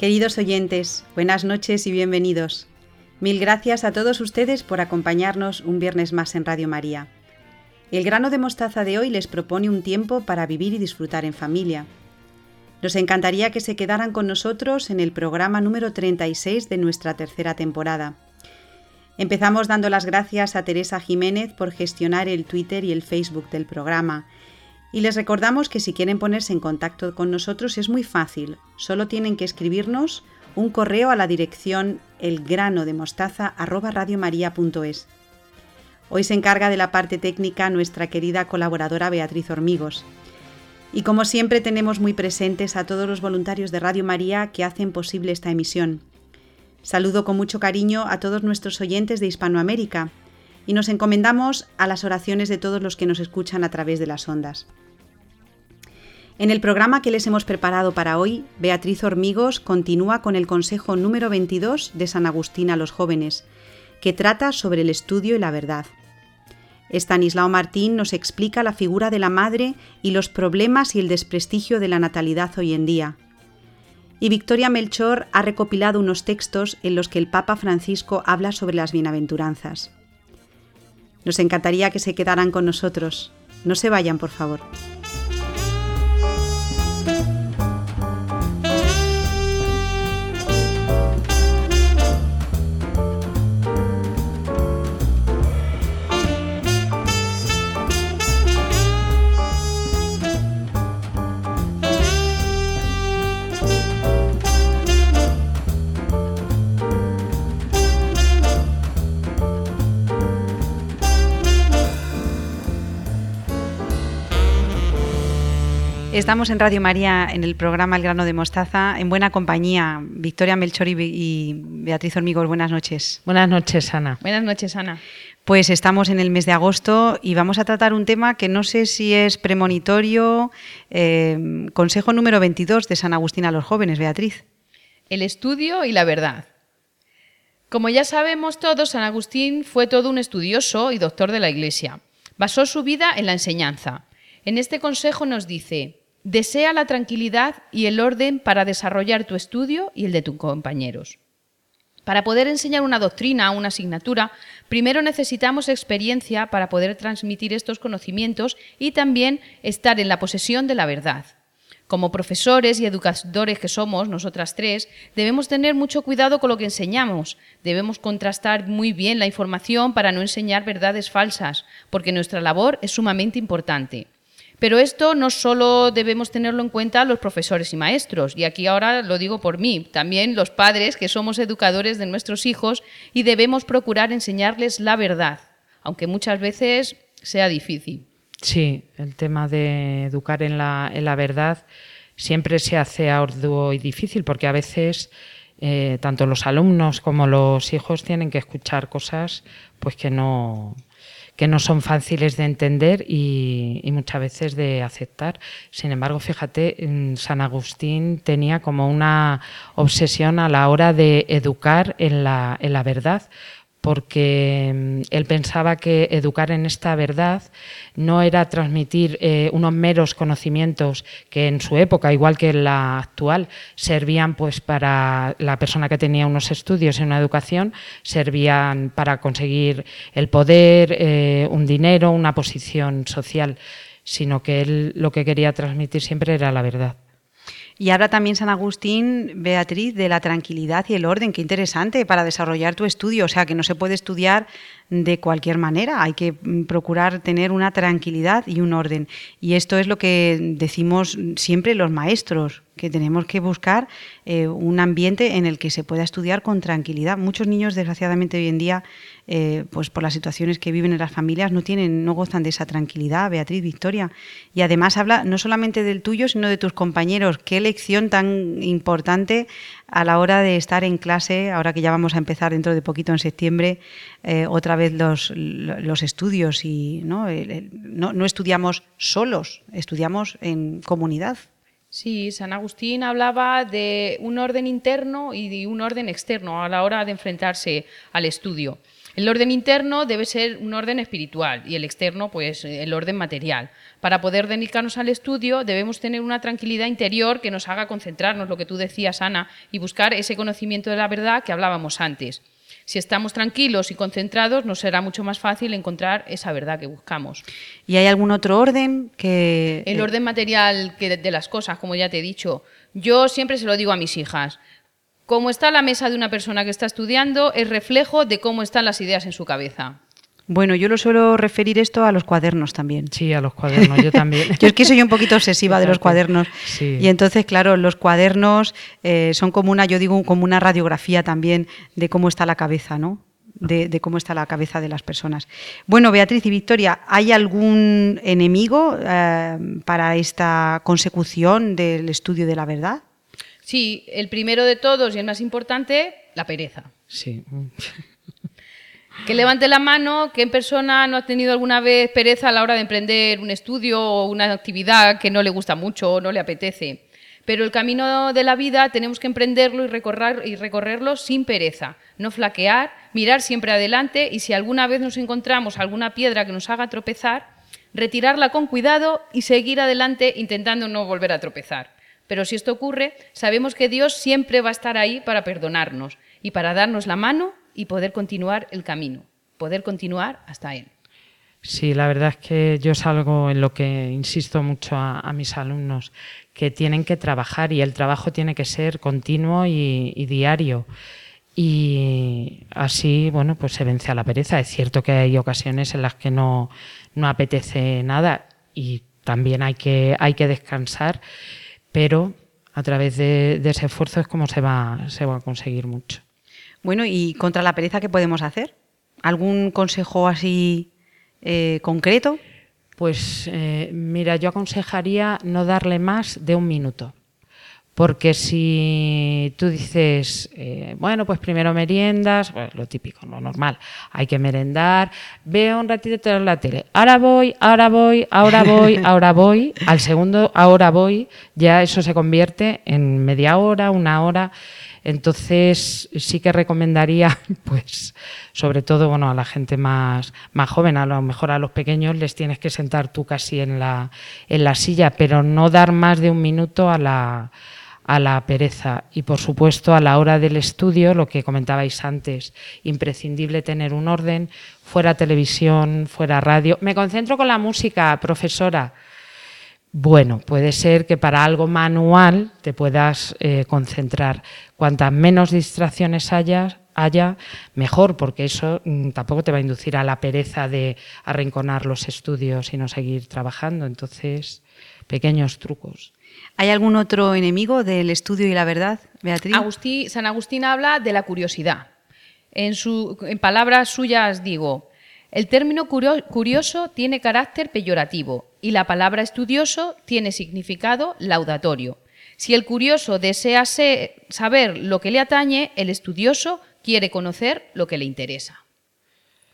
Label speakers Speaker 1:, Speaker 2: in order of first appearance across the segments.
Speaker 1: Queridos oyentes, buenas noches y bienvenidos. Mil gracias a todos ustedes por acompañarnos un viernes más en Radio María. El grano de mostaza de hoy les propone un tiempo para vivir y disfrutar en familia. Nos encantaría que se quedaran con nosotros en el programa número 36 de nuestra tercera temporada. Empezamos dando las gracias a Teresa Jiménez por gestionar el Twitter y el Facebook del programa y les recordamos que si quieren ponerse en contacto con nosotros es muy fácil, solo tienen que escribirnos un correo a la dirección elgranodemostaza@radiomaria.es. Hoy se encarga de la parte técnica nuestra querida colaboradora Beatriz Hormigos. Y como siempre tenemos muy presentes a todos los voluntarios de Radio María que hacen posible esta emisión. Saludo con mucho cariño a todos nuestros oyentes de Hispanoamérica y nos encomendamos a las oraciones de todos los que nos escuchan a través de las ondas. En el programa que les hemos preparado para hoy, Beatriz Hormigos continúa con el consejo número 22 de San Agustín a los jóvenes, que trata sobre el estudio y la verdad. Estanislao Martín nos explica la figura de la madre y los problemas y el desprestigio de la natalidad hoy en día. Y Victoria Melchor ha recopilado unos textos en los que el Papa Francisco habla sobre las bienaventuranzas. Nos encantaría que se quedaran con nosotros. No se vayan, por favor. Estamos en Radio María en el programa El grano de mostaza, en buena compañía. Victoria Melchor y Beatriz Hormigos, buenas noches.
Speaker 2: Buenas noches, Ana.
Speaker 3: Buenas noches, Ana.
Speaker 1: Pues estamos en el mes de agosto y vamos a tratar un tema que no sé si es premonitorio. Eh, consejo número 22 de San Agustín a los jóvenes, Beatriz.
Speaker 3: El estudio y la verdad. Como ya sabemos todos, San Agustín fue todo un estudioso y doctor de la Iglesia. Basó su vida en la enseñanza. En este consejo nos dice, Desea la tranquilidad y el orden para desarrollar tu estudio y el de tus compañeros. Para poder enseñar una doctrina o una asignatura, primero necesitamos experiencia para poder transmitir estos conocimientos y también estar en la posesión de la verdad. Como profesores y educadores que somos, nosotras tres, debemos tener mucho cuidado con lo que enseñamos. Debemos contrastar muy bien la información para no enseñar verdades falsas, porque nuestra labor es sumamente importante. Pero esto no solo debemos tenerlo en cuenta los profesores y maestros, y aquí ahora lo digo por mí, también los padres que somos educadores de nuestros hijos y debemos procurar enseñarles la verdad, aunque muchas veces sea difícil.
Speaker 2: Sí, el tema de educar en la, en la verdad siempre se hace arduo y difícil porque a veces eh, tanto los alumnos como los hijos tienen que escuchar cosas pues que no, que no son fáciles de entender y, muchas veces de aceptar. Sin embargo, fíjate, San Agustín tenía como una obsesión a la hora de educar en la, en la verdad, porque mm, él pensaba que educar en esta verdad no era transmitir eh, unos meros conocimientos que en su época, igual que en la actual, servían pues para la persona que tenía unos estudios en una educación, servían para conseguir el poder, eh, un dinero, una posición social, sino que él lo que quería transmitir siempre era la verdad.
Speaker 1: Y habla también San Agustín, Beatriz, de la tranquilidad y el orden. Qué interesante para desarrollar tu estudio. O sea, que no se puede estudiar de cualquier manera. Hay que mm, procurar tener una tranquilidad y un orden. Y esto es lo que decimos siempre los maestros, que tenemos que buscar eh, un ambiente en el que se pueda estudiar con tranquilidad. Muchos niños, desgraciadamente, hoy en día eh, pues por las situaciones que viven en las familias, no tienen, no gozan de esa tranquilidad, Beatriz, Victoria. Y además habla no solamente del tuyo, sino de tus compañeros. Qué lección tan importante a la hora de estar en clase, ahora que ya vamos a empezar dentro de poquito en septiembre, eh, otra vez los, los estudios y ¿no? no, no estudiamos solos, estudiamos en comunidad.
Speaker 3: Sí, San Agustín hablaba de un orden interno y de un orden externo a la hora de enfrentarse al estudio. El orden interno debe ser un orden espiritual y el externo, pues el orden material. Para poder dedicarnos al estudio debemos tener una tranquilidad interior que nos haga concentrarnos, lo que tú decías, Ana, y buscar ese conocimiento de la verdad que hablábamos antes. Si estamos tranquilos y concentrados, nos será mucho más fácil encontrar esa verdad que buscamos.
Speaker 1: ¿Y hay algún otro orden que...?
Speaker 3: El orden material que de las cosas, como ya te he dicho. Yo siempre se lo digo a mis hijas. Cómo está la mesa de una persona que está estudiando es reflejo de cómo están las ideas en su cabeza.
Speaker 1: Bueno, yo lo suelo referir esto a los cuadernos también.
Speaker 2: Sí, a los cuadernos, yo también.
Speaker 1: yo es que soy un poquito obsesiva de los cuadernos. Y entonces, claro, los cuadernos eh, son como una, yo digo, como una radiografía también de cómo está la cabeza, ¿no? De, cómo está la cabeza de las personas. Bueno, Beatriz y Victoria, ¿hay algún enemigo eh, para esta consecución del estudio de la verdad?
Speaker 3: Sí, el primero de todos y el más importante, la pereza.
Speaker 2: Sí.
Speaker 3: Que levante la mano, que en persona no ha tenido alguna vez pereza a la hora de emprender un estudio o una actividad que no le gusta mucho o no le apetece. Pero el camino de la vida tenemos que emprenderlo y, recorrer, y recorrerlo sin pereza, no flaquear, mirar siempre adelante y si alguna vez nos encontramos alguna piedra que nos haga tropezar, retirarla con cuidado y seguir adelante intentando no volver a tropezar. Pero si esto ocurre, sabemos que Dios siempre va a estar ahí para perdonarnos y para darnos la mano y poder continuar el camino, poder continuar hasta él.
Speaker 2: Sí, la verdad es que yo es algo en lo que insisto mucho a, mis alumnos, que tienen que trabajar y el trabajo tiene que ser continuo y, diario. Y así, bueno, pues se vence a la pereza. Es cierto que hay ocasiones en las que no, no apetece nada y también hay que, hay que descansar, pero a través de, de ese esfuerzo es como se va, se va a conseguir mucho.
Speaker 1: Bueno, ¿y contra la pereza qué podemos hacer? ¿Algún consejo así eh, concreto?
Speaker 2: Pues eh, mira, yo aconsejaría no darle más de un minuto. Porque si tú dices, eh, bueno, pues primero meriendas, lo típico, lo normal, hay que merendar, veo un ratito en la tele, ahora voy, ahora voy, ahora voy, ahora voy, al segundo, ahora voy, ya eso se convierte en media hora, una hora. Entonces sí que recomendaría, pues, sobre todo, bueno, a la gente más, más joven, a lo mejor a los pequeños les tienes que sentar tú casi en la, en la silla, pero no dar más de un minuto a la, a la pereza. Y por supuesto, a la hora del estudio, lo que comentabais antes, imprescindible tener un orden, fuera televisión, fuera radio. Me concentro con la música, profesora. Bueno, puede ser que para algo manual te puedas eh, concentrar. Cuantas menos distracciones haya, haya, mejor, porque eso mm, tampoco te va a inducir a la pereza de arrinconar los estudios y no seguir trabajando. Entonces, pequeños trucos.
Speaker 1: ¿Hay algún otro enemigo del estudio y la verdad, Beatriz?
Speaker 3: San Agustín habla de la curiosidad. En, palabras suyas digo, el término curioso tiene carácter peyorativo y la palabra estudioso tiene significado laudatorio. Si el curioso desea saber lo que le atañe, el estudioso quiere conocer lo que le interesa.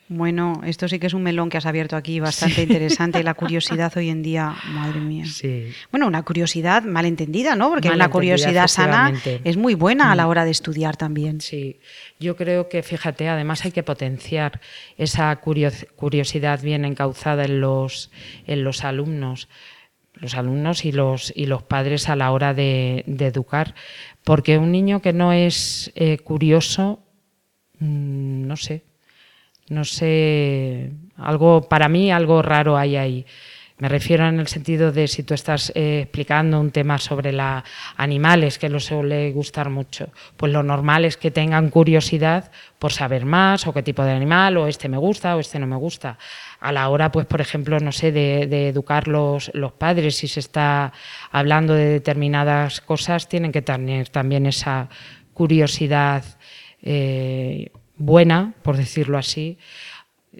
Speaker 1: Bueno, esto sí que es un melón que has abierto aquí bastante interesante. La curiosidad hoy en día, madre mía.
Speaker 2: Sí.
Speaker 1: Bueno, una curiosidad malentendida, ¿no? Porque una curiosidad sana es muy buena a la mm. hora de estudiar también.
Speaker 2: Sí, yo creo que, fíjate, además hay que potenciar esa curiosidad bien encauzada en los, en los alumnos los alumnos y los, y los padres a la hora de, educar, porque un niño que no es eh, curioso, mm, no sé, no sé, algo para mí algo raro hay ahí. Me refiero en el sentido de si tú estás eh, explicando un tema sobre la animales que lo suele gustar mucho, pues lo normal es que tengan curiosidad por saber más o qué tipo de animal o este me gusta o este no me gusta. A la hora, pues por ejemplo, no sé, de, educar los, los, padres, si se está hablando de determinadas cosas, tienen que tener también esa curiosidad. Eh, buena, por decirlo así.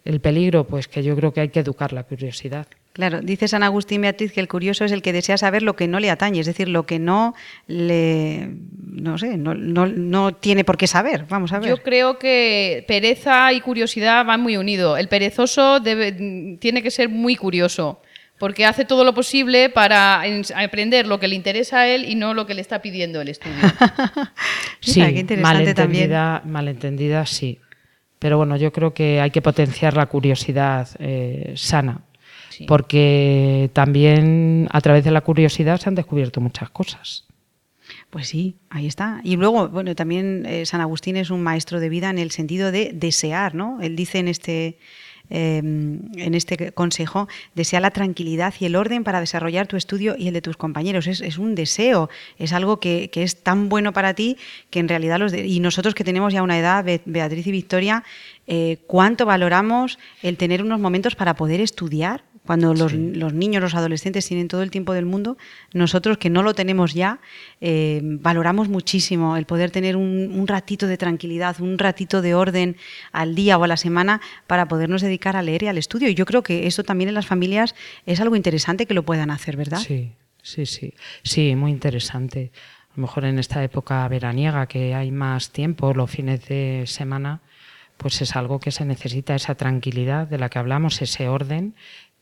Speaker 2: El peligro, pues que yo creo que hay que educar la curiosidad.
Speaker 1: Claro, dice San Agustín Beatriz que el curioso es el que desea saber lo que no le atañe, es decir, lo que no le, no sé, no, no, tiene por qué saber. Vamos a ver.
Speaker 3: Yo creo que pereza y curiosidad van muy unidos. El perezoso debe, tiene que ser muy curioso porque hace todo lo posible para aprender lo que le interesa a él y no lo que le está pidiendo el estudio.
Speaker 2: sí, malentendida, malentendida, sí. pero bueno, yo creo que hay que potenciar la curiosidad eh, sana, porque también a través de la curiosidad se han descubierto muchas cosas.
Speaker 1: Pues sí, ahí está. Y luego, bueno, también eh, San Agustín es un maestro de vida en el sentido de desear, ¿no? Él dice en este, em, en este consejo, desea la tranquilidad y el orden para desarrollar tu estudio y el de tus compañeros. Es, un deseo, es algo que, es tan bueno para ti que en realidad los... y nosotros que tenemos ya una edad, Beatriz y Victoria, eh, cuánto valoramos el tener unos momentos para poder estudiar, cuando los, niños, los adolescentes tienen todo el tiempo del mundo, nosotros que no lo tenemos ya, eh, valoramos muchísimo el poder tener un, ratito de tranquilidad, un ratito de orden al día o a la semana para podernos dedicar a leer y al estudio. Y yo creo que eso también en las familias es algo interesante que lo puedan hacer, ¿verdad?
Speaker 2: Sí, sí, sí. Sí, muy interesante. A lo mejor en esta época veraniega que hay más tiempo, los fines de semana, pues es algo que se necesita, esa tranquilidad de la que hablamos, ese orden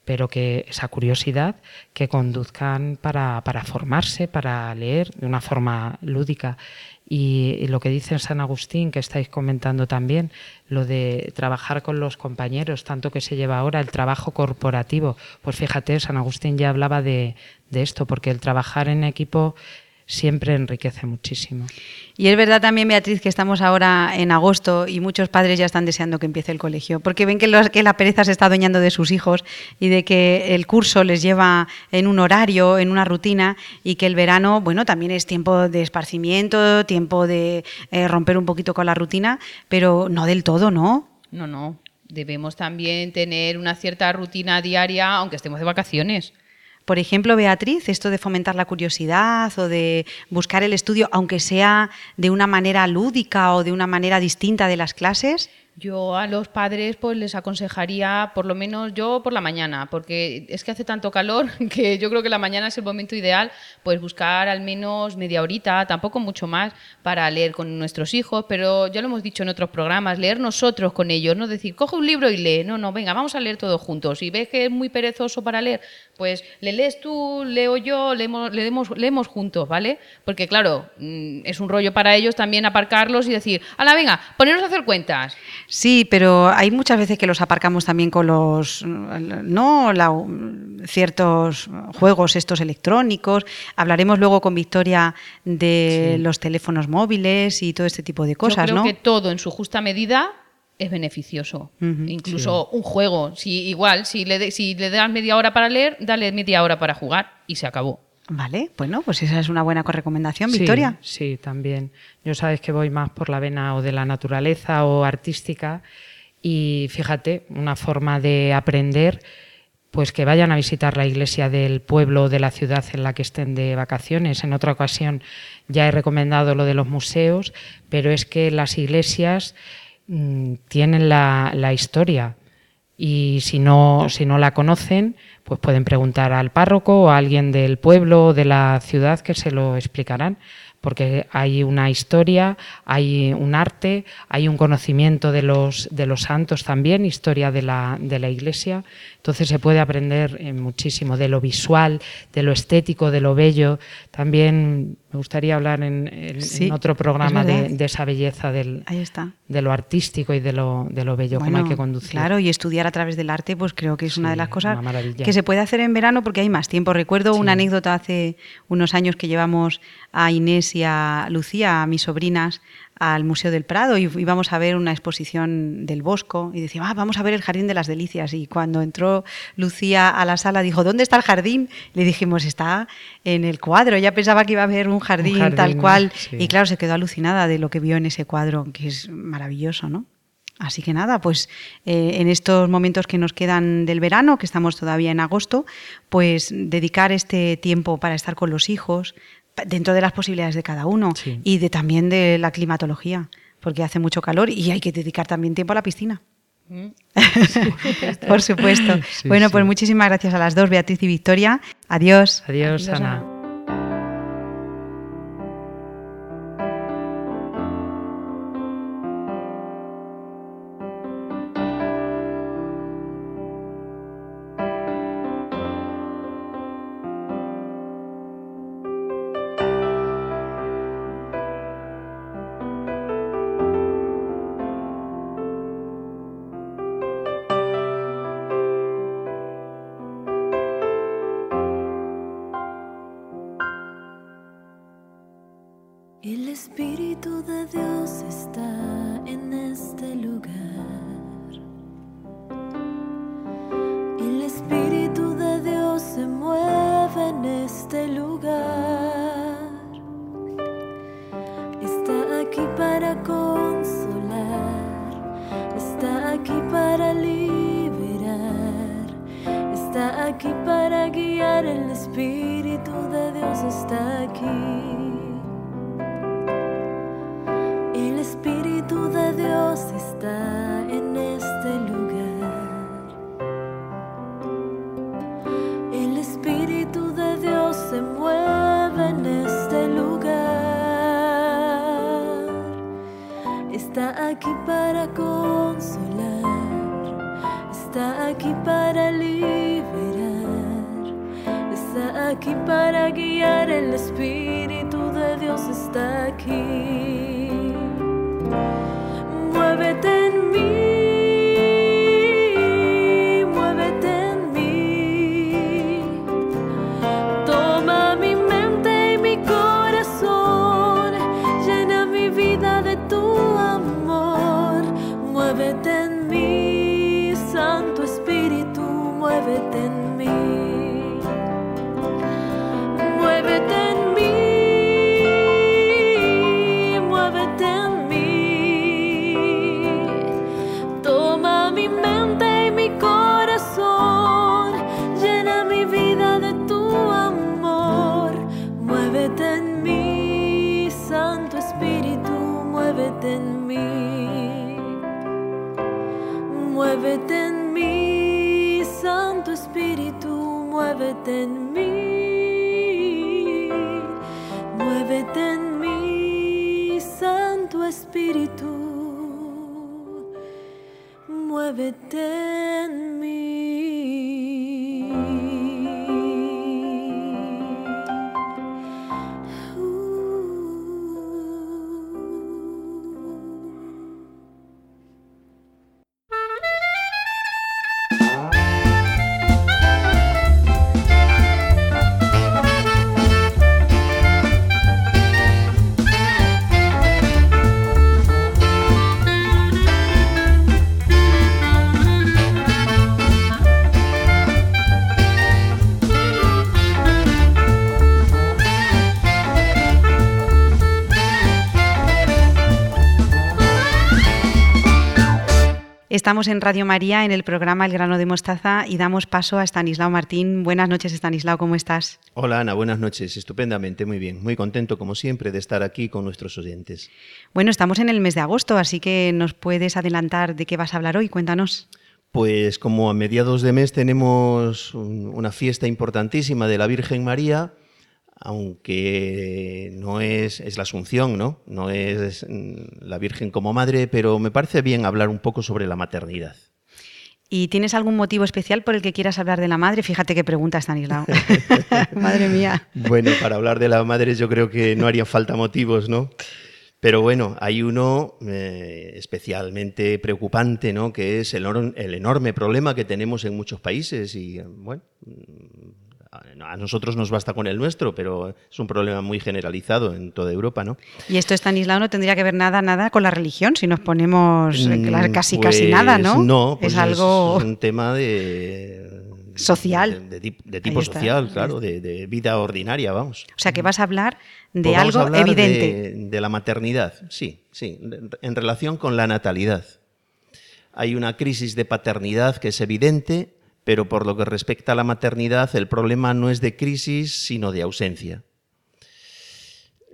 Speaker 2: pero que esa curiosidad que conduzcan para, formarse, para leer de una forma lúdica. Y, lo que dice San Agustín, que estáis comentando también, lo de trabajar con los compañeros, tanto que se lleva ahora el trabajo corporativo. Pues fíjate, San Agustín ya hablaba de, de esto, porque el trabajar en equipo siempre enriquece muchísimo.
Speaker 1: Y es verdad también, Beatriz, que estamos ahora en agosto y muchos padres ya están deseando que empiece el colegio, porque ven que, que, la pereza se está adueñando de sus hijos y de que el curso les lleva en un horario, en una rutina, y que el verano, bueno, también es tiempo de esparcimiento, tiempo de eh, romper un poquito con la rutina, pero no del todo, ¿no?
Speaker 3: No, no. Debemos también tener una cierta rutina diaria, aunque estemos de vacaciones.
Speaker 1: Por ejemplo, Beatriz, esto de fomentar la curiosidad o de buscar el estudio, aunque sea de una manera lúdica o de una manera distinta de las clases,
Speaker 3: yo a los padres pues les aconsejaría por lo menos yo por la mañana, porque es que hace tanto calor que yo creo que la mañana es el momento ideal, pues buscar al menos media horita, tampoco mucho más, para leer con nuestros hijos, pero ya lo hemos dicho en otros programas, leer nosotros con ellos, no decir, coge un libro y lee, no, no, venga, vamos a leer todos juntos. Si ves que es muy perezoso para leer, pues le lees tú, leo yo, leemos, leemos, leemos juntos, ¿vale? Porque claro, mm, es un rollo para ellos también aparcarlos y decir, la venga, ponernos a hacer cuentas.
Speaker 1: Sí, pero hay muchas veces que los aparcamos también con los no ciertos juegos estos electrónicos. Hablaremos luego con Victoria de los teléfonos móviles y todo este tipo de cosas,
Speaker 3: Yo
Speaker 1: creo
Speaker 3: que todo en su justa medida es beneficioso. Incluso un juego, si igual, si le, si le das media hora para leer, dale media hora para jugar y se acabó.
Speaker 1: Vale, bueno, pues esa es una buena recomendación, Victoria.
Speaker 2: Sí, también. Yo sabes que voy más por la vena o de la naturaleza o artística y fíjate, una forma de aprender, pues que vayan a visitar la iglesia del pueblo o de la ciudad en la que estén de vacaciones. En otra ocasión ya he recomendado lo de los museos, pero es que las iglesias mm, tienen la, la historia y si no, si no la conocen, pues pueden preguntar al párroco o a alguien del pueblo o de la ciudad que se lo explicarán porque hay una historia, hay un arte, hay un conocimiento de los, de los santos también, historia de la, de la Iglesia. Entonces se puede aprender eh, muchísimo de lo visual, de lo estético, de lo bello. También me gustaría hablar en, otro programa de, esa belleza del, de lo artístico y de lo, de lo bello, cómo hay que conducir.
Speaker 1: Claro, y estudiar a través del arte, pues creo que es una de las cosas que se puede hacer en verano porque hay más tiempo. Recuerdo una anécdota hace unos años que llevamos a Inés y a Lucía, a mis sobrinas, al Museo del Prado y íbamos a ver una exposición del Bosco y decía, ah, vamos a ver el Jardín de las Delicias. Y cuando entró Lucía a la sala dijo, ¿dónde está el jardín? Le dijimos, está en el cuadro. Ya pensaba que iba a haber un jardín, tal cual. Y claro, se quedó alucinada de lo que vio en ese cuadro, que es maravilloso, ¿no? Así que nada, pues eh, en estos momentos que nos quedan del verano, que estamos todavía en agosto, pues dedicar este tiempo para estar con los hijos, dentro de las posibilidades de cada uno y de también de la climatología, porque hace mucho calor y hay que dedicar también tiempo a la piscina. Mm. Por supuesto. bueno, pues muchísimas gracias a las dos, Beatriz y Victoria. Adiós.
Speaker 2: Adiós, Ana.
Speaker 1: Estamos en Radio María en el programa El grano de mostaza y damos paso a Estanislao Martín. Buenas noches, Estanislao, ¿cómo estás?
Speaker 4: Hola Ana, buenas noches. Estupendamente, muy bien. Muy contento como siempre de estar aquí con nuestros oyentes.
Speaker 1: Bueno, estamos en el mes de agosto, así que nos puedes adelantar de qué vas a hablar hoy. Cuéntanos.
Speaker 4: Pues como a mediados de mes tenemos un- una fiesta importantísima de la Virgen María, aunque no es, es la Asunción, ¿no? No es mm, la Virgen como madre, pero me parece bien hablar un poco sobre la maternidad.
Speaker 1: ¿Y tienes algún motivo especial por el que quieras hablar de la madre? Fíjate qué pregunta, Estanislao. Madre mía.
Speaker 4: Bueno, para hablar de la madre yo creo que no harían falta motivos, ¿no? Pero bueno, hay uno eh, especialmente preocupante, ¿no? Que es el, el enorme problema que tenemos en muchos países y, bueno, a a nosotros nos basta con el nuestro, pero es un problema muy generalizado en toda Europa, ¿no?
Speaker 1: Y esto, Estanislao, no tendría que ver nada, nada con la religión, si nos ponemos eh,
Speaker 4: Mm,
Speaker 1: casi, casi nada,
Speaker 4: pues
Speaker 1: ¿no?
Speaker 4: No, pues
Speaker 1: es algo...
Speaker 4: es un tema de...
Speaker 1: Social.
Speaker 4: De, de tip- de tipo social, claro, de, de vida ordinaria, vamos.
Speaker 1: O sea, que vas a hablar de
Speaker 4: Pues
Speaker 1: algo
Speaker 4: hablar
Speaker 1: evidente.
Speaker 4: De, de la maternidad, sí, sí, en relación con la natalidad. Hay una crisis de paternidad que es evidente, pero por lo que respecta a la maternidad, el problema no es de crisis, sino de ausencia.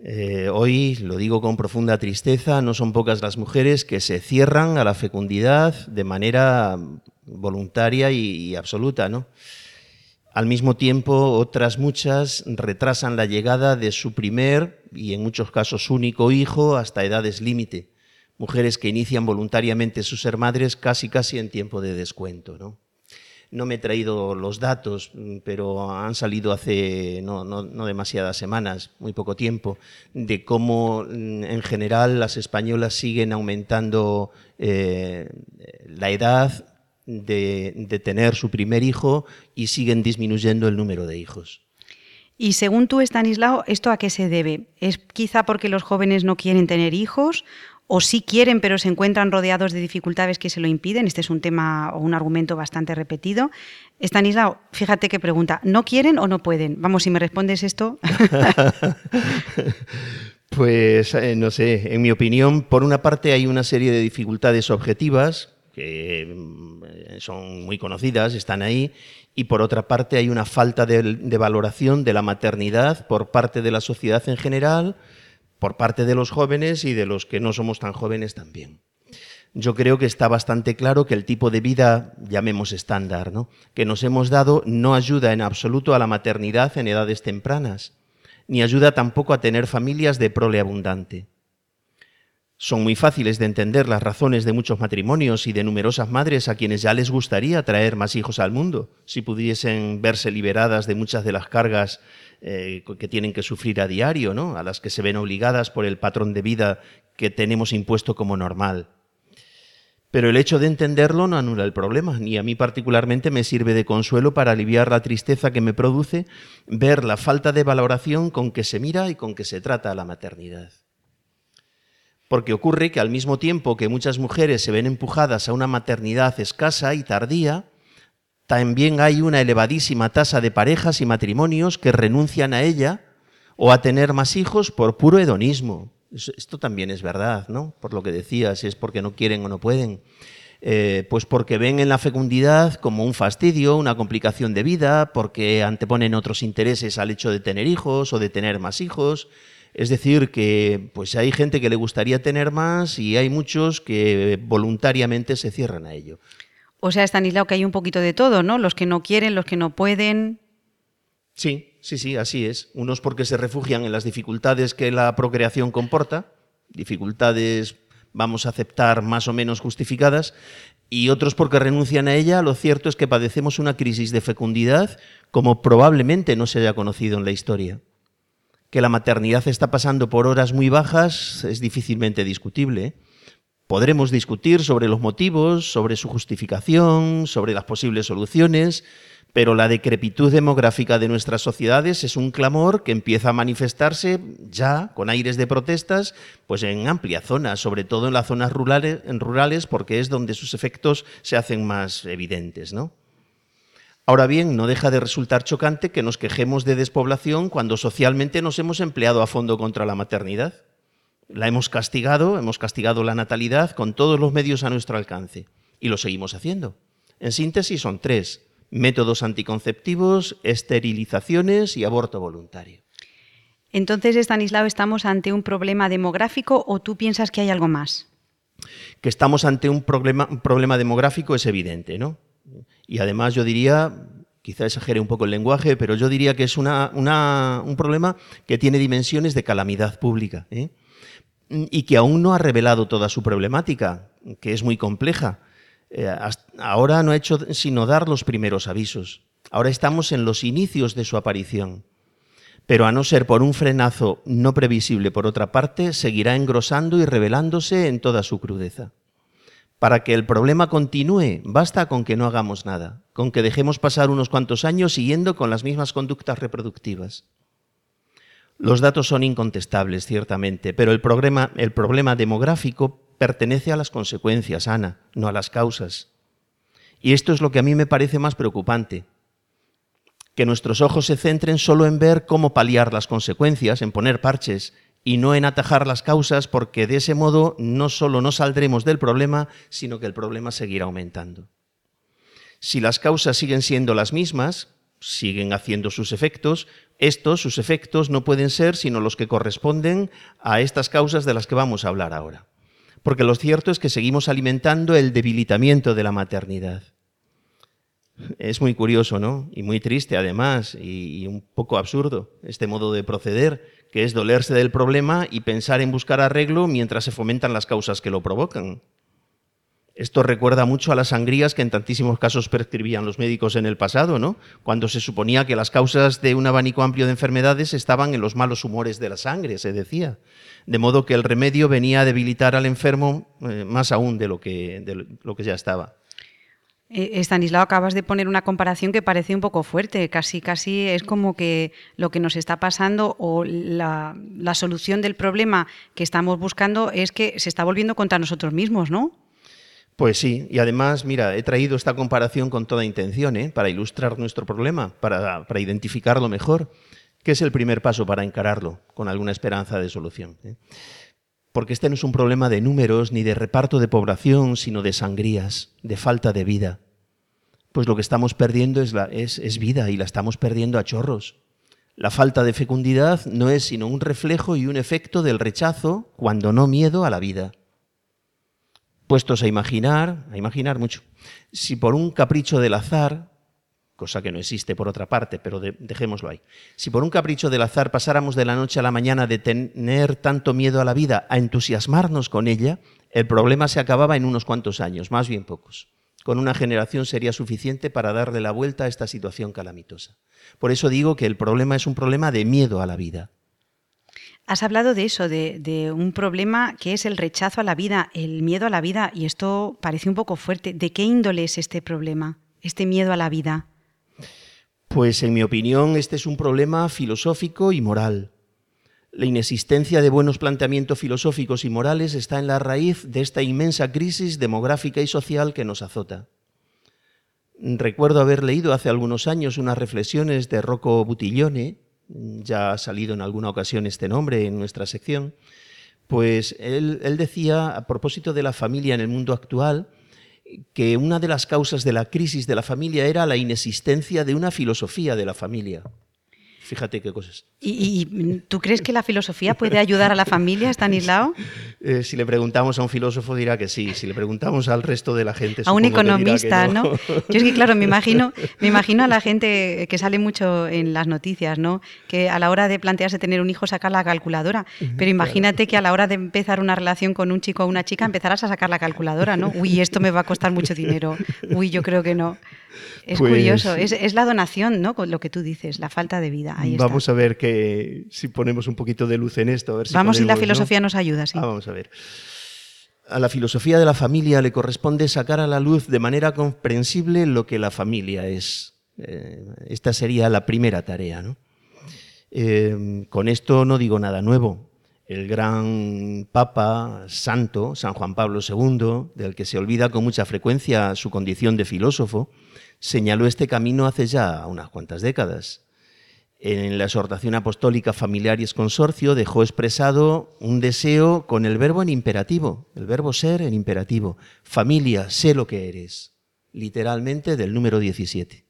Speaker 4: Eh, hoy, lo digo con profunda tristeza, no son pocas las mujeres que se cierran a la fecundidad de manera voluntaria y, y absoluta, ¿no? Al mismo tiempo, otras muchas retrasan la llegada de su primer y en muchos casos único hijo hasta edades límite. Mujeres que inician voluntariamente su ser madres casi casi en tiempo de descuento. ¿no? No me he traído los datos, mm, pero han salido hace no, no- no demasiadas semanas, muy poco tiempo, de cómo mm, en general las españolas siguen aumentando eh, la edad de, de tener su primer hijo y siguen disminuyendo el número de hijos.
Speaker 1: Y según tú, Stanislao, ¿esto a qué se debe? ¿Es quizá porque los jóvenes no quieren tener hijos o sí quieren pero se encuentran rodeados de dificultades que se lo impiden? Este es un tema o un argumento bastante repetido. Stanislao, fíjate qué pregunta, ¿no quieren o no pueden? Vamos, si me respondes esto.
Speaker 4: pues eh, no sé, en mi opinión, por una parte hay una serie de dificultades objetivas que mm, son muy conocidas, están ahí, y por otra parte hay una falta de, valoración de la maternidad por parte de la sociedad en general, por parte de los jóvenes y de los que no somos tan jóvenes también. Yo creo que está bastante claro que el tipo de vida, llamemos estándar, ¿no? que nos hemos dado no ayuda en absoluto a la maternidad en edades tempranas, ni ayuda tampoco a tener familias de prole abundante. Son muy fáciles de entender las razones de muchos matrimonios y de numerosas madres a quienes ya les gustaría traer más hijos al mundo, si pudiesen verse liberadas de muchas de las cargas eh, que tienen que sufrir a diario, ¿no? a las que se ven obligadas por el patrón de vida que tenemos impuesto como normal. Pero el hecho de entenderlo no anula el problema, ni a mí particularmente me sirve de consuelo para aliviar la tristeza que me produce ver la falta de valoración con que se mira y con que se trata a la maternidad porque ocurre que al mismo tiempo que muchas mujeres se ven empujadas a una maternidad escasa y tardía, también hay una elevadísima tasa de parejas y matrimonios que renuncian a ella o a tener más hijos por puro hedonismo. Esto también es verdad, ¿no? Por lo que decías, es porque no quieren o no pueden. Eh, pues porque ven en la fecundidad como un fastidio, una complicación de vida, porque anteponen otros intereses al hecho de tener hijos o de tener más hijos, es decir, que pues hay gente que le gustaría tener más y hay muchos que voluntariamente se cierran a ello.
Speaker 1: O sea, Stanislao, que hay un poquito de todo, ¿no? Los que no quieren, los que no pueden.
Speaker 4: Sí, sí, sí, así es. Unos porque se refugian en las dificultades que la procreación comporta, dificultades, vamos a aceptar, más o menos justificadas, y otros porque renuncian a ella. Lo cierto es que padecemos una crisis de fecundidad como probablemente no se haya conocido en la historia que la maternidad está pasando por horas muy bajas es difícilmente discutible. Podremos discutir sobre los motivos, sobre su justificación, sobre las posibles soluciones, pero la decrepitud demográfica de nuestras sociedades es un clamor que empieza a manifestarse ya con aires de protestas, pues en amplia zona, sobre todo en las zonas rurales, rurales porque es donde sus efectos se hacen más evidentes, ¿no? Ahora bien, no deja de resultar chocante que nos quejemos de despoblación cuando socialmente nos hemos empleado a fondo contra la maternidad. La hemos castigado, hemos castigado la natalidad con todos los medios a nuestro alcance y lo seguimos haciendo. En síntesis son tres, métodos anticonceptivos, esterilizaciones y aborto voluntario.
Speaker 1: Entonces, Stanislao, ¿estamos ante un problema demográfico o tú piensas que hay algo más?
Speaker 4: Que estamos ante un problema, un problema demográfico es evidente, ¿no? Y además yo diría, quizá exagere un poco el lenguaje, pero yo diría que es un problema que tiene dimensiones de calamidad pública ¿eh? Y que aún no ha revelado toda su problemática, que es muy compleja. Eh, ahora no ha hecho sino dar los primeros avisos. Ahora estamos en los inicios de su aparición. Pero a no ser por un frenazo no previsible por otra parte, seguirá engrosando y revelándose en toda su crudeza. Para que el problema continúe, basta con que no hagamos nada, con que dejemos pasar unos cuantos años siguiendo con las mismas conductas reproductivas. Los datos son incontestables, ciertamente, pero el problema, demográfico pertenece a las consecuencias, Ana, no a las causas. Y esto es lo que a mí me parece más preocupante, que nuestros ojos se centren solo en ver cómo paliar las consecuencias, en poner parches, y no en atajar las causas, porque de ese modo no solo no saldremos del problema, sino que el problema seguirá aumentando. Si las causas siguen siendo las mismas, siguen haciendo sus efectos, estos, sus efectos, no pueden ser sino los que corresponden a estas causas de las que vamos a hablar ahora. Porque lo cierto es que seguimos alimentando el debilitamiento de la maternidad. Es muy curioso, ¿no? Y muy triste además, y, un poco absurdo este modo de proceder que es dolerse del problema y pensar en buscar arreglo mientras se fomentan las causas que lo provocan. Esto recuerda mucho a las sangrías que en tantísimos casos prescribían los médicos en el pasado, ¿no? Cuando se suponía que las causas de un abanico amplio de enfermedades estaban en los malos humores de la sangre, se decía. De modo que el remedio venía a debilitar al enfermo eh, más aún de lo, que, lo que ya estaba.
Speaker 1: Eh, Estanislao, acabas de poner una comparación que parece un poco fuerte, casi, casi es como que lo que nos está pasando o la solución del problema que estamos buscando es que se está volviendo contra nosotros mismos, ¿no?
Speaker 4: Pues sí, y además, mira, he traído esta comparación con toda intención, ¿eh? para ilustrar nuestro problema, para, para, identificarlo mejor, que es el primer paso para encararlo con alguna esperanza de solución. ¿eh? Porque este no es un problema de números ni de reparto de población, sino de sangrías, de falta de vida. Pues lo que estamos perdiendo es, la, es, es vida y la estamos perdiendo a chorros. La falta de fecundidad no es sino un reflejo y un efecto del rechazo, cuando no miedo, a la vida. Puestos a imaginar, a imaginar mucho, si por un capricho del azar, cosa que no existe por otra parte, pero de, dejémoslo ahí. Si por un capricho del azar pasáramos de la noche a la mañana de tener tanto miedo a la vida a entusiasmarnos con ella, el problema se acababa en unos cuantos años, más bien pocos. Con una generación sería suficiente para darle la vuelta a esta situación calamitosa. Por eso digo que el problema es un problema de miedo a la vida.
Speaker 1: Has hablado de eso, de, un problema que es el rechazo a la vida, el miedo a la vida, y esto parece un poco fuerte. ¿De qué índole es este problema, este miedo a la vida?
Speaker 4: Pues en mi opinión este es un problema filosófico y moral. La inexistencia de buenos planteamientos filosóficos y morales está en la raíz de esta inmensa crisis demográfica y social que nos azota. Recuerdo haber leído hace algunos años unas reflexiones de Rocco Buttiglione, ya ha salido en alguna ocasión este nombre en nuestra sección, pues él, decía, a propósito de la familia en el mundo actual, que una de las causas de la crisis de la familia era la inexistencia de una filosofía de la familia. Fíjate qué cosas.
Speaker 1: ¿Y, y tú crees que la filosofía puede ayudar a la familia, Stanislao?
Speaker 4: Eh, si le preguntamos a un filósofo dirá que sí, si le preguntamos al resto de la gente
Speaker 1: a un economista, no. ¿no? Yo es que claro, me imagino, me imagino a la gente que sale mucho en las noticias, ¿no? Que a la hora de plantearse tener un hijo sacar la calculadora, pero imagínate que a la hora de empezar una relación con un chico o una chica empezarás a sacar la calculadora, ¿no? Uy, esto me va a costar mucho dinero. Uy, yo creo que no. Es pues, curioso, es, es, la donación, ¿no? Con lo que tú dices, la falta de vida. Ahí
Speaker 4: vamos
Speaker 1: está.
Speaker 4: a ver que si ponemos un poquito de luz en esto. A ver si
Speaker 1: vamos
Speaker 4: podemos,
Speaker 1: y la filosofía
Speaker 4: ¿no?
Speaker 1: nos ayuda, sí.
Speaker 4: Ah, vamos a ver. A la filosofía de la familia le corresponde sacar a la luz de manera comprensible lo que la familia es. Eh, esta sería la primera tarea. ¿no? Eh, con esto no digo nada nuevo. El gran Papa Santo, San Juan Pablo II, del que se olvida con mucha frecuencia su condición de filósofo, señaló este camino hace ya unas cuantas décadas. En la exhortación apostólica Familiares Consorcio dejó expresado un deseo con el verbo en imperativo, el verbo ser en imperativo. Familia, sé lo que eres, literalmente del número 17.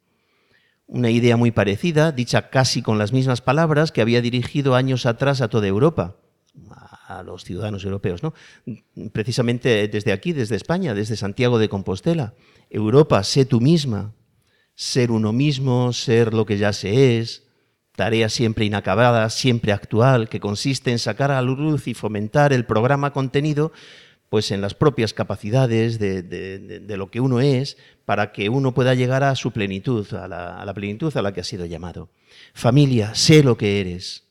Speaker 4: Una idea muy parecida, dicha casi con las mismas palabras, que había dirigido años atrás a toda Europa, a los ciudadanos europeos, ¿no? Precisamente desde aquí, desde España, desde Santiago de Compostela. Europa, sé tú misma, ser uno mismo, ser lo que ya se es, tarea siempre inacabada, siempre actual, que consiste en sacar a luz y fomentar el programa contenido pues en las propias capacidades de, lo que uno es para que uno pueda llegar a su plenitud, a la plenitud a la que ha sido llamado. Familia, sé lo que eres.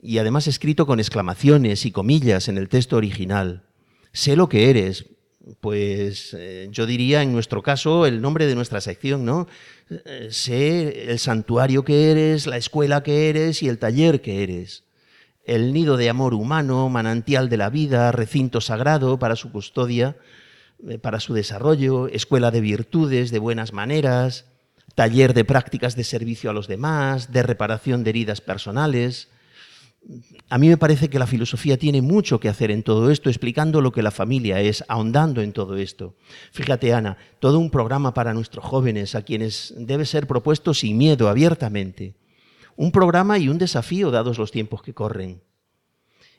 Speaker 4: Y además escrito con exclamaciones y comillas en el texto original. Sé lo que eres, pues eh, yo diría en nuestro caso el nombre de nuestra sección, ¿no? Eh, sé el santuario que eres, la escuela que eres y el taller que eres. El nido de amor humano, manantial de la vida, recinto sagrado para su custodia, eh, para su desarrollo, escuela de virtudes, de buenas maneras, taller de prácticas de servicio a los demás, de reparación de heridas personales, a mí me parece que la filosofía tiene mucho que hacer en todo esto, explicando lo que la familia es, ahondando en todo esto. Fíjate, Ana, todo un programa para nuestros jóvenes, a quienes debe ser propuesto sin miedo, abiertamente. Un programa y un desafío dados los tiempos que corren.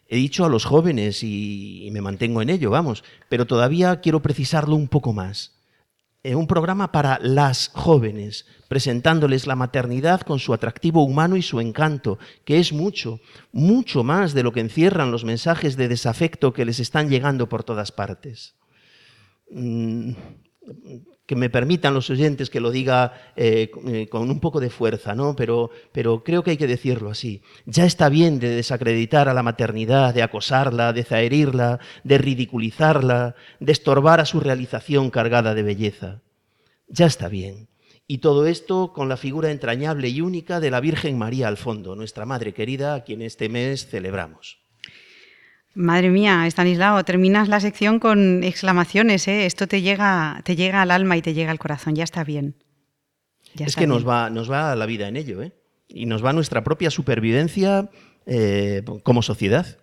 Speaker 4: He dicho a los jóvenes y, me mantengo en ello, vamos, pero todavía quiero precisarlo un poco más un programa para las jóvenes, presentándoles la maternidad con su atractivo humano y su encanto, que es mucho, mucho más de lo que encierran los mensajes de desafecto que les están llegando por todas partes. que me permitan los oyentes que lo diga eh, eh, con un poco de fuerza, ¿no? Pero, pero creo que hay que decirlo así. Ya está bien de desacreditar a la maternidad, de acosarla, de zaherirla, de ridiculizarla, de estorbar a su realización cargada de belleza. Ya está bien. Y todo esto con la figura entrañable y única de la Virgen María al fondo, nuestra Madre querida, a quien este mes celebramos.
Speaker 1: Madre mía, Estanislao, terminas la sección con exclamaciones, ¿eh? Esto te llega, te llega al alma y te llega al corazón, ya está bien.
Speaker 4: Ya es está que bien. Nos, va, nos va la vida en ello, ¿eh? Y nos va nuestra propia supervivencia eh, como sociedad.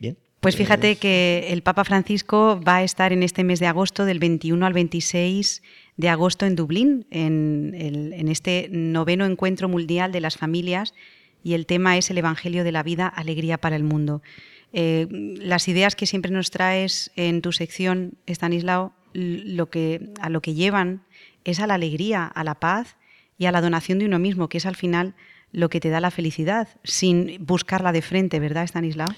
Speaker 4: Bien.
Speaker 1: Pues fíjate que el Papa Francisco va a estar en este mes de agosto, del 21 al 26 de agosto en Dublín, en, este noveno encuentro mundial de las familias, y el tema es el Evangelio de la vida, alegría para el mundo. Eh, las ideas que siempre nos traes en tu sección, Stanislao, a lo que llevan es a la alegría, a la paz y a la donación de uno mismo, que es al final lo que te da la felicidad, sin buscarla de frente, ¿verdad, Stanislao?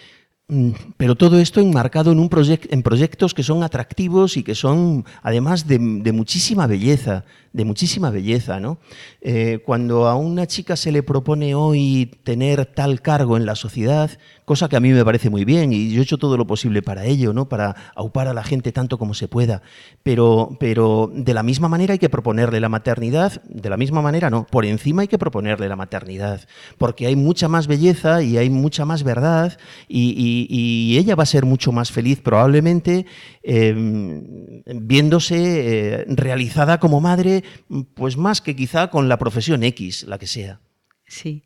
Speaker 4: Mm, pero todo esto enmarcado en, un en proyectos que son atractivos y que son además de, de muchísima belleza, de muchísima belleza. ¿no? Eh, cuando a una chica se le propone hoy tener tal cargo en la sociedad, cosa que a mí me parece muy bien y yo he hecho todo lo posible para ello, ¿no? para aupar a la gente tanto como se pueda, pero, pero de la misma manera hay que proponerle la maternidad, de la misma manera no, por encima hay que proponerle la maternidad, porque hay mucha más belleza y hay mucha más verdad y, y, y ella va a ser mucho más feliz probablemente eh, viéndose eh, realizada como madre pues más que quizá con la profesión X, la que sea.
Speaker 1: Sí.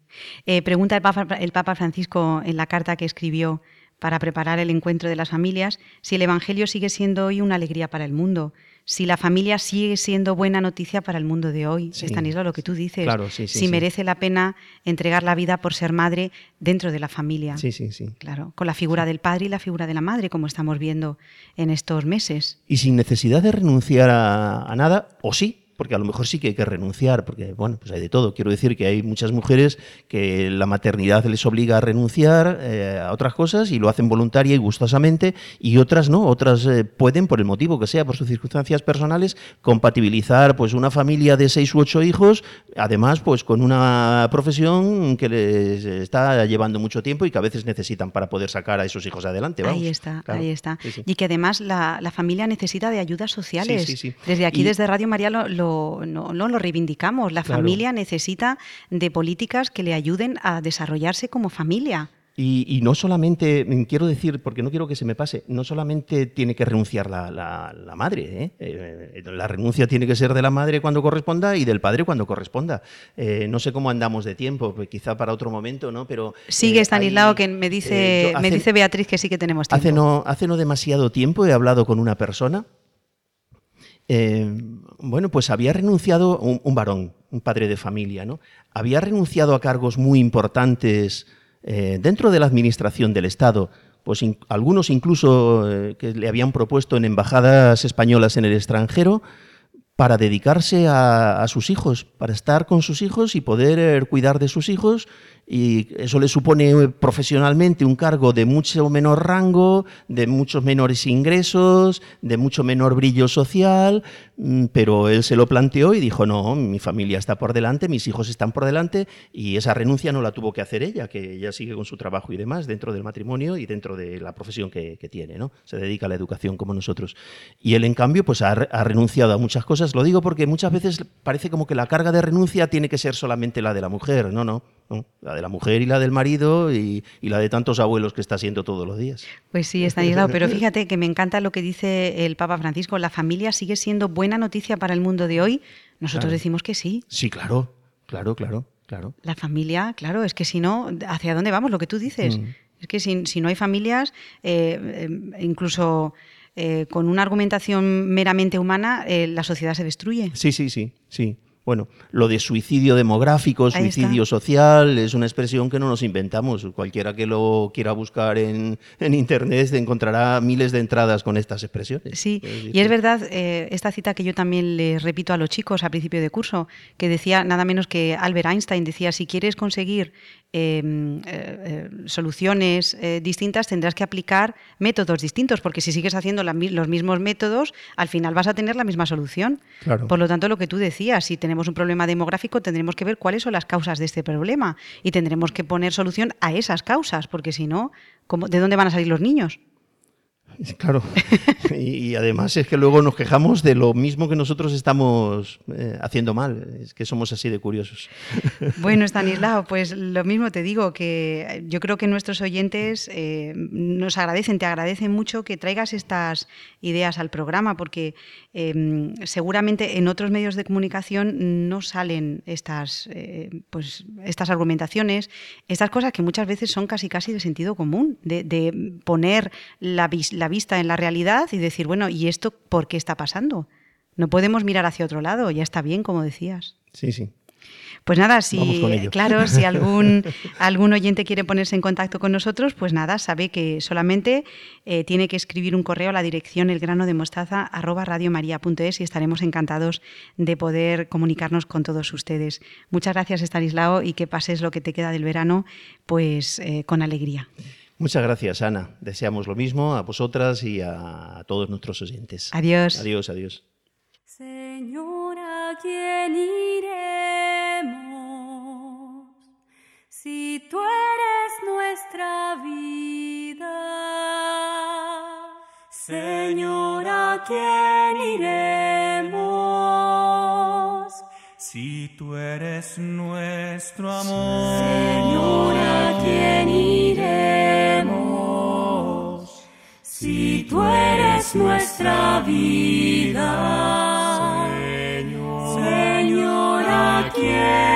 Speaker 1: Eh, pregunta el Papa Francisco en la carta que escribió para preparar el encuentro de las familias si el Evangelio sigue siendo hoy una alegría para el mundo, si la familia sigue siendo buena noticia para el mundo de hoy. Sí. Estanislao, lo que tú dices,
Speaker 4: claro, sí,
Speaker 1: si merece la pena entregar la vida por ser madre dentro de la familia.
Speaker 4: Sí, sí, sí.
Speaker 1: Claro, con la figura del padre y la figura de la madre, como estamos viendo en estos meses.
Speaker 4: Y sin necesidad de renunciar a, a nada, o sí, porque a lo mejor sí que hay que renunciar, porque bueno, pues hay de todo. Quiero decir que hay muchas mujeres que la maternidad les obliga a renunciar eh, a otras cosas y lo hacen voluntaria y gustosamente, y otras no, otras eh, pueden, por el motivo que sea, por sus circunstancias personales, compatibilizar pues una familia de seis u ocho hijos, además pues con una profesión que les está llevando mucho tiempo y que a veces necesitan para poder sacar a esos hijos adelante. Vamos.
Speaker 1: Ahí está,
Speaker 4: Claro.
Speaker 1: ahí está.
Speaker 4: Sí, sí.
Speaker 1: Y que además la, la familia necesita de ayudas sociales.
Speaker 4: Sí, sí, sí.
Speaker 1: Desde aquí,
Speaker 4: Y-
Speaker 1: desde Radio María, lo, lo- no, no lo reivindicamos. La
Speaker 4: Claro.
Speaker 1: familia necesita de políticas que le ayuden a desarrollarse como familia.
Speaker 4: Y, y no solamente, mm, quiero decir, porque no quiero que se me pase, no solamente tiene que renunciar la, la- la madre, ¿eh? Eh, la renuncia tiene que ser de la madre cuando corresponda y del padre cuando corresponda. Eh, no sé cómo andamos de tiempo, pues quizá para otro momento, ¿no? Pero
Speaker 1: Sigue
Speaker 4: eh,
Speaker 1: Stanislao, que me dice,
Speaker 4: eh,
Speaker 1: me dice Beatriz que sí que tenemos tiempo.
Speaker 4: Hace no, hace no demasiado tiempo he hablado con una persona. eh, bueno, pues había renunciado, un, varón, un padre de familia, ¿no? Había renunciado a cargos muy importantes eh, dentro de la administración del Estado. Pues algunos incluso eh, que le habían propuesto en embajadas españolas en el extranjero para dedicarse a, a sus hijos, para estar con sus hijos y poder eh, cuidar de sus hijos. Y eso le supone eh, profesionalmente un cargo de mucho menor rango, de muchos menores ingresos, de mucho menor brillo social, mm, pero él se lo planteó y dijo, no, mi familia está por delante, mis hijos están por delante, y esa renuncia no la tuvo que hacer ella, que ella sigue con su trabajo y demás dentro del matrimonio y dentro de la profesión que, que tiene, ¿no? Se dedica a la educación como nosotros. Y él, en cambio, pues ha, ha renunciado a muchas cosas. Lo digo porque muchas veces parece como que la carga de renuncia tiene que ser solamente la de la mujer. No, no. no. De la mujer y la del marido y, y la de tantos abuelos que está haciendo todos los días.
Speaker 1: Pues sí, Estanislao, pero fíjate que me encanta lo que dice el Papa Francisco. La familia sigue siendo buena noticia para el mundo de hoy. Nosotros
Speaker 4: Claro.
Speaker 1: decimos que sí.
Speaker 4: Sí, claro, claro, claro, claro.
Speaker 1: La familia, claro, es que si no, ¿hacia dónde vamos? Lo que tú dices.
Speaker 4: Mm.
Speaker 1: Es que si, si no hay familias, eh, eh, incluso eh, con una argumentación meramente humana, eh, la sociedad se destruye.
Speaker 4: Sí, sí, sí, sí. Bueno, lo de suicidio demográfico,
Speaker 1: Ahí está.
Speaker 4: suicidio social, es una expresión que no nos inventamos. Cualquiera que lo quiera buscar en, en Internet encontrará miles de entradas con estas expresiones.
Speaker 1: Sí, y es verdad eh, esta cita que yo también les repito a los chicos a principio de curso, que decía nada menos que Albert Einstein decía, si quieres conseguir eh, eh, soluciones eh, distintas, tendrás que aplicar métodos distintos, porque si sigues haciendo la los mismos métodos, al final vas a tener la misma solución.
Speaker 4: Claro.
Speaker 1: Por lo tanto, lo que tú decías, si tenemos un problema demográfico, tendremos que ver cuáles son las causas de este problema y tendremos que poner solución a esas causas, porque si no, ¿cómo- ¿de dónde van a salir los niños?
Speaker 4: Claro. y, además es que luego nos quejamos de lo mismo que nosotros estamos eh, haciendo mal. Es que somos así de curiosos.
Speaker 1: Bueno, Stanislao, pues lo mismo te digo, que yo creo que nuestros oyentes eh, nos agradecen, te agradecen mucho que traigas estas ideas al programa, porque eh, seguramente en otros medios de comunicación no salen estas, eh, pues, estas argumentaciones, estas cosas que muchas veces son casi casi de sentido común, de, poner la, vis- la vista en la realidad y decir, bueno, ¿y esto por qué está pasando? No podemos mirar hacia otro lado, ya está bien, como decías.
Speaker 4: Sí, sí.
Speaker 1: Pues nada, si claro, si algún algún oyente quiere ponerse en contacto con nosotros, pues nada, sabe que solamente eh, tiene que escribir un correo a la dirección elgranodemostaza@radiomaria.es y estaremos encantados de poder comunicarnos con todos ustedes. Muchas gracias, Estanislao, y que pases lo que te queda del verano, pues eh, con alegría.
Speaker 4: Muchas gracias, Ana. Deseamos lo mismo a vosotras y a todos nuestros oyentes.
Speaker 1: Adiós.
Speaker 4: Adiós, adiós.
Speaker 5: Señor, ¿a quién iremos? Si tú eres nuestra vida. Señor, ¿a quién iremos?
Speaker 6: Si tú eres nuestro amor,
Speaker 5: Señor, ¿a quién iremos? Si tú eres nuestra vida. Señor, ¿a quién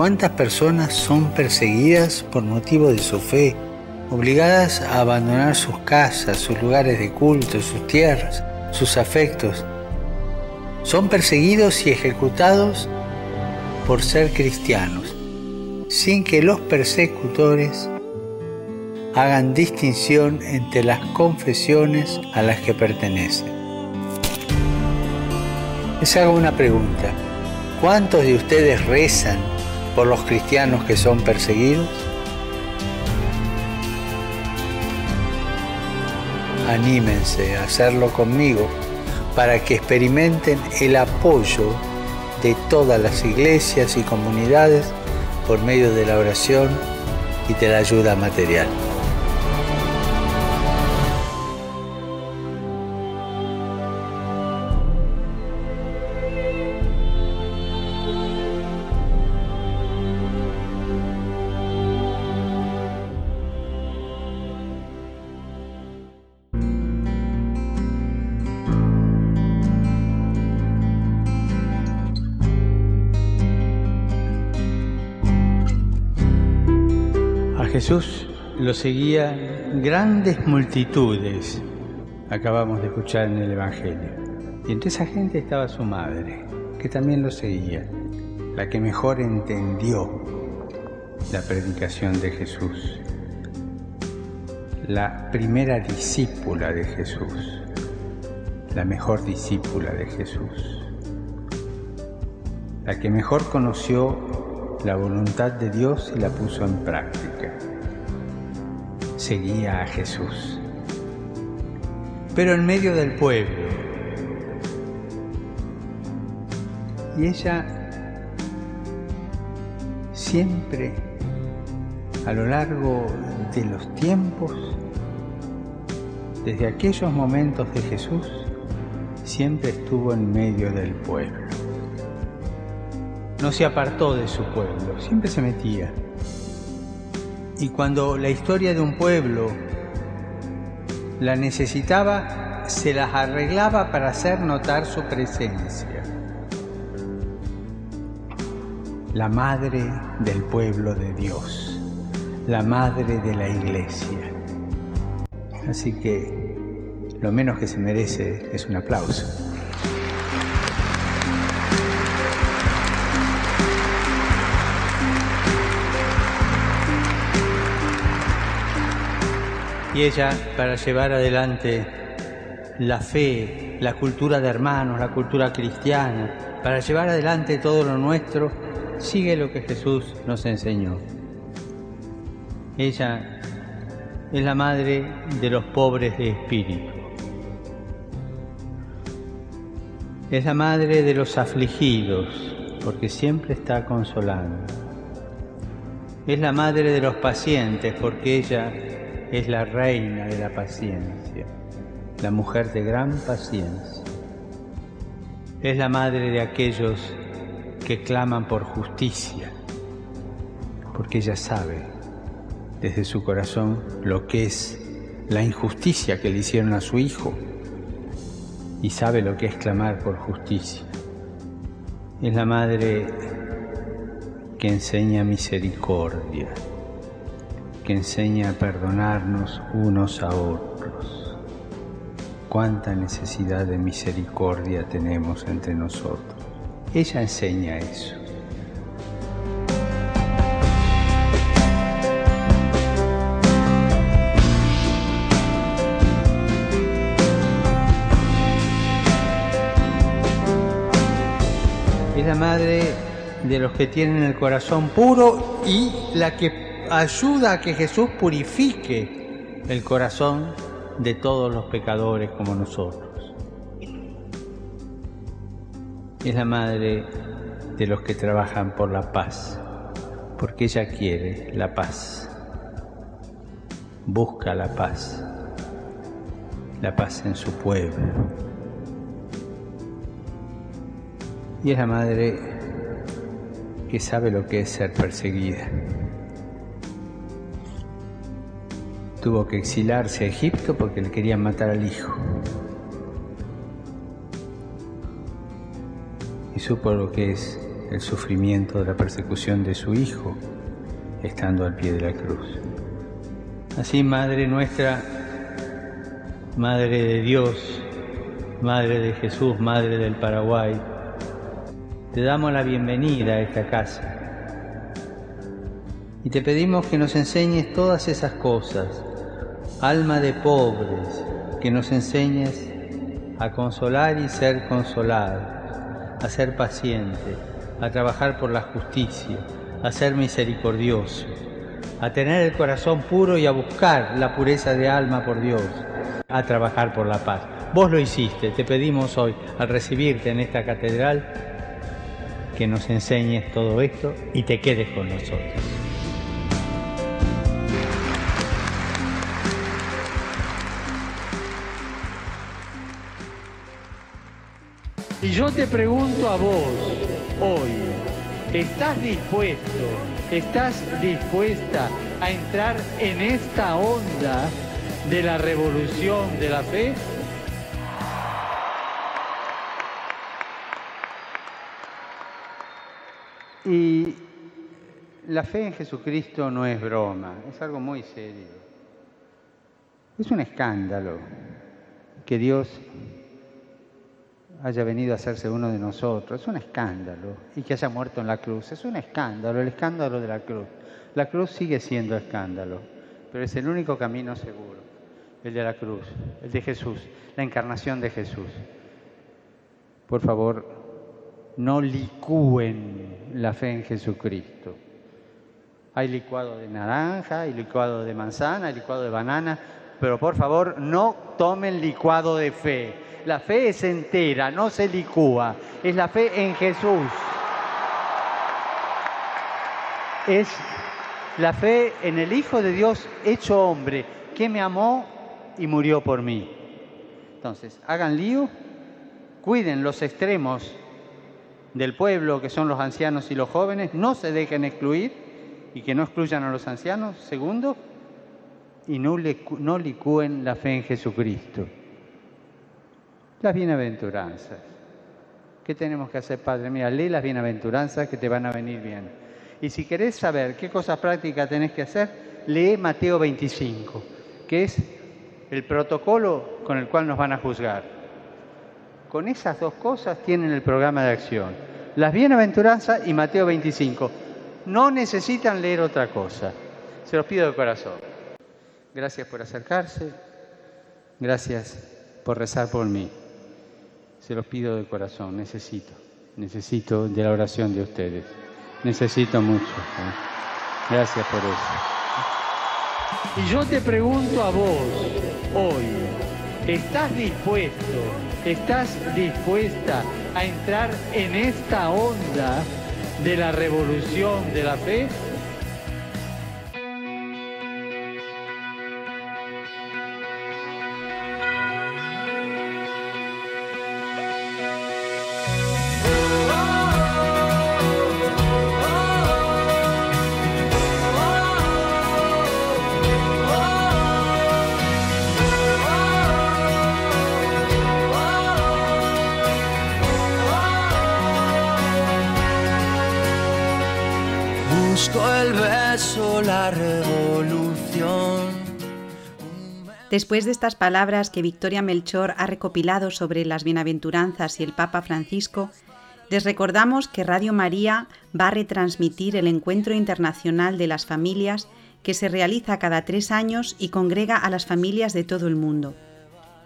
Speaker 7: ¿Cuántas personas son perseguidas por motivo de su fe, obligadas a abandonar sus casas, sus lugares de culto, sus tierras, sus afectos? Son perseguidos y ejecutados por ser cristianos, sin que los persecutores hagan distinción entre las confesiones a las que pertenecen. Les hago una pregunta. ¿Cuántos de ustedes rezan por los cristianos que son perseguidos? Anímense a hacerlo conmigo para que experimenten el apoyo de todas las iglesias y comunidades por medio de la oración y de la ayuda material. Jesús lo seguían grandes multitudes, acabamos de escuchar en el Evangelio. Y entre esa gente estaba su madre, que también lo seguía, la que mejor entendió la predicación de Jesús, la primera discípula de Jesús, la mejor discípula de Jesús, la que mejor conoció la voluntad de Dios y la puso en práctica. Seguía a Jesús. Pero en medio del pueblo. Y ella siempre, a lo largo de los tiempos, desde aquellos momentos de Jesús, siempre estuvo en medio del pueblo no se apartó de su pueblo, siempre se metía. Y cuando la historia de un pueblo la necesitaba, se las arreglaba para hacer notar su presencia. La madre del pueblo de Dios, la madre de la iglesia. Así que lo menos que se merece es un aplauso. Y ella para llevar adelante la fe, la cultura de hermanos, la cultura cristiana, para llevar adelante todo lo nuestro, sigue lo que Jesús nos enseñó. Ella es la madre de los pobres de espíritu. Es la madre de los afligidos, porque siempre está consolando. Es la madre de los pacientes, porque ella es la reina de la paciencia, la mujer de gran paciencia. Es la madre de aquellos que claman por justicia, porque ella sabe desde su corazón lo que es la injusticia que le hicieron a su hijo y sabe lo que es clamar por justicia. Es la madre que enseña misericordia que enseña a perdonarnos unos a otros. Cuánta necesidad de misericordia tenemos entre nosotros. Ella enseña eso. Es la madre de los que tienen el corazón puro y la que ayuda a que Jesús purifique el corazón de todos los pecadores como nosotros. Es la madre de los que trabajan por la paz, porque ella quiere la paz, busca la paz, la paz en su pueblo. Y es la madre que sabe lo que es ser perseguida. Tuvo que exilarse a Egipto porque le querían matar al hijo. Y supo lo que es el sufrimiento de la persecución de su Hijo, estando al pie de la cruz. Así, Madre nuestra, Madre de Dios, Madre de Jesús, Madre del Paraguay, te damos la bienvenida a esta casa y te pedimos que nos enseñes todas esas cosas, alma de pobres, que nos enseñes a consolar y ser consolados, a ser paciente, a trabajar por la justicia, a ser misericordioso, a tener el corazón puro y a buscar la pureza de alma por Dios, a trabajar por la paz. Vos lo hiciste, te pedimos hoy, al recibirte en esta catedral, que nos enseñes todo esto y te quedes con nosotros. Y yo te pregunto a vos hoy, ¿estás dispuesto, estás dispuesta a entrar en esta onda de la revolución de la fe? Y la fe en Jesucristo no es broma, es algo muy serio. Es un escándalo que Dios haya venido a hacerse uno de nosotros. Es un escándalo. Y que haya muerto en la cruz. Es un escándalo, el escándalo de la cruz. La cruz sigue siendo escándalo, pero es el único camino seguro, el de la cruz, el de Jesús, la encarnación de Jesús. Por favor, no licúen la fe en Jesucristo. Hay licuado de naranja, hay licuado de manzana, hay licuado de banana, pero por favor no tomen licuado de fe. La fe es entera, no se licúa. Es la fe en Jesús. Es la fe en el Hijo de Dios hecho hombre, que me amó y murió por mí. Entonces, hagan lío, cuiden los extremos del pueblo, que son los ancianos y los jóvenes, no se dejen excluir y que no excluyan a los ancianos. Segundo, y no, no licúen la fe en Jesucristo. Las bienaventuranzas. ¿Qué tenemos que hacer, Padre? Mira, lee las bienaventuranzas que te van a venir bien. Y si querés saber qué cosas prácticas tenés que hacer, lee Mateo 25, que es el protocolo con el cual nos van a juzgar. Con esas dos cosas tienen el programa de acción. Las bienaventuranzas y Mateo 25. No necesitan leer otra cosa. Se los pido de corazón. Gracias por acercarse. Gracias por rezar por mí. Se los pido de corazón. Necesito. Necesito de la oración de ustedes. Necesito mucho. ¿eh? Gracias por eso. Y yo te pregunto a vos hoy, ¿estás dispuesto, estás dispuesta a entrar en esta onda de la revolución de la fe?
Speaker 8: El beso, la revolución.
Speaker 1: Después de estas palabras que Victoria Melchor ha recopilado sobre las bienaventuranzas y el Papa Francisco, les recordamos que Radio María va a retransmitir el Encuentro Internacional de las Familias que se realiza cada tres años y congrega a las familias de todo el mundo.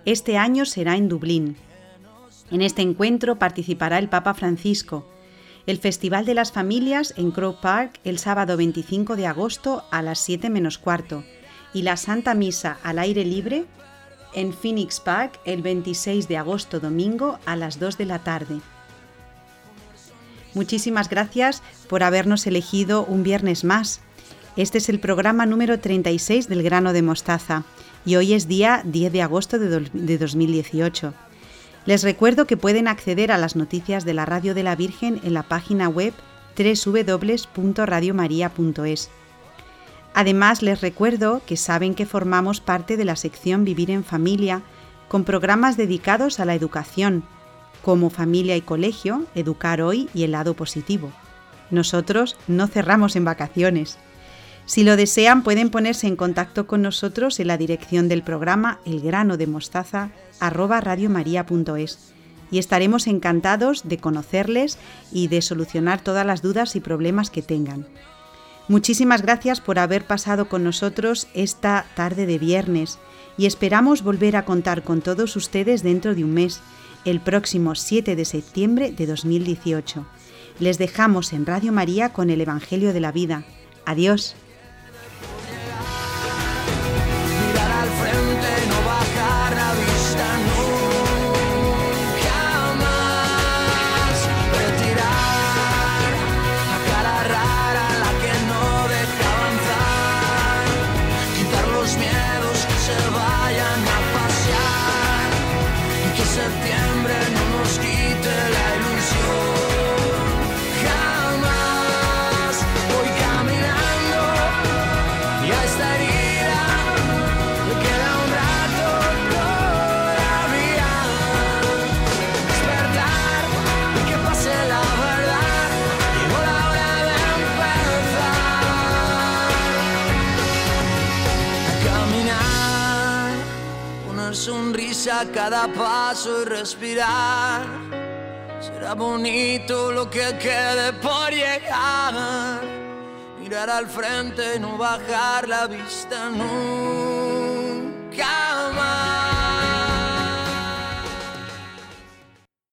Speaker 1: Este año será en Dublín. En este encuentro participará el Papa Francisco, el Festival de las Familias en Crow Park el sábado 25 de agosto a las 7 menos cuarto y la Santa Misa al aire libre en Phoenix Park el 26 de agosto domingo a las 2 de la tarde. Muchísimas gracias por habernos elegido un viernes más. Este es el programa número 36 del grano de mostaza y hoy es día 10 de agosto de, de 2018. Les recuerdo que pueden acceder a las noticias de la Radio de la Virgen en la página web www.radiomaria.es. Además, les recuerdo que saben que formamos parte de la sección Vivir en Familia, con programas dedicados a la educación, como familia y colegio, educar hoy y el lado positivo. Nosotros no cerramos en vacaciones. Si lo desean, pueden ponerse en contacto con nosotros en la dirección del programa elgranodemostaza@radiomaria.es y estaremos encantados de conocerles y de solucionar todas las dudas y problemas que tengan. Muchísimas gracias por haber pasado con nosotros esta tarde de viernes y esperamos volver a contar con todos ustedes dentro de un mes, el próximo 7 de septiembre de 2018. Les dejamos en Radio María con el Evangelio de la Vida. Adiós.
Speaker 8: Cada paso y respirar. Será bonito lo que quede por llegar. Mirar al frente, no bajar la vista nunca.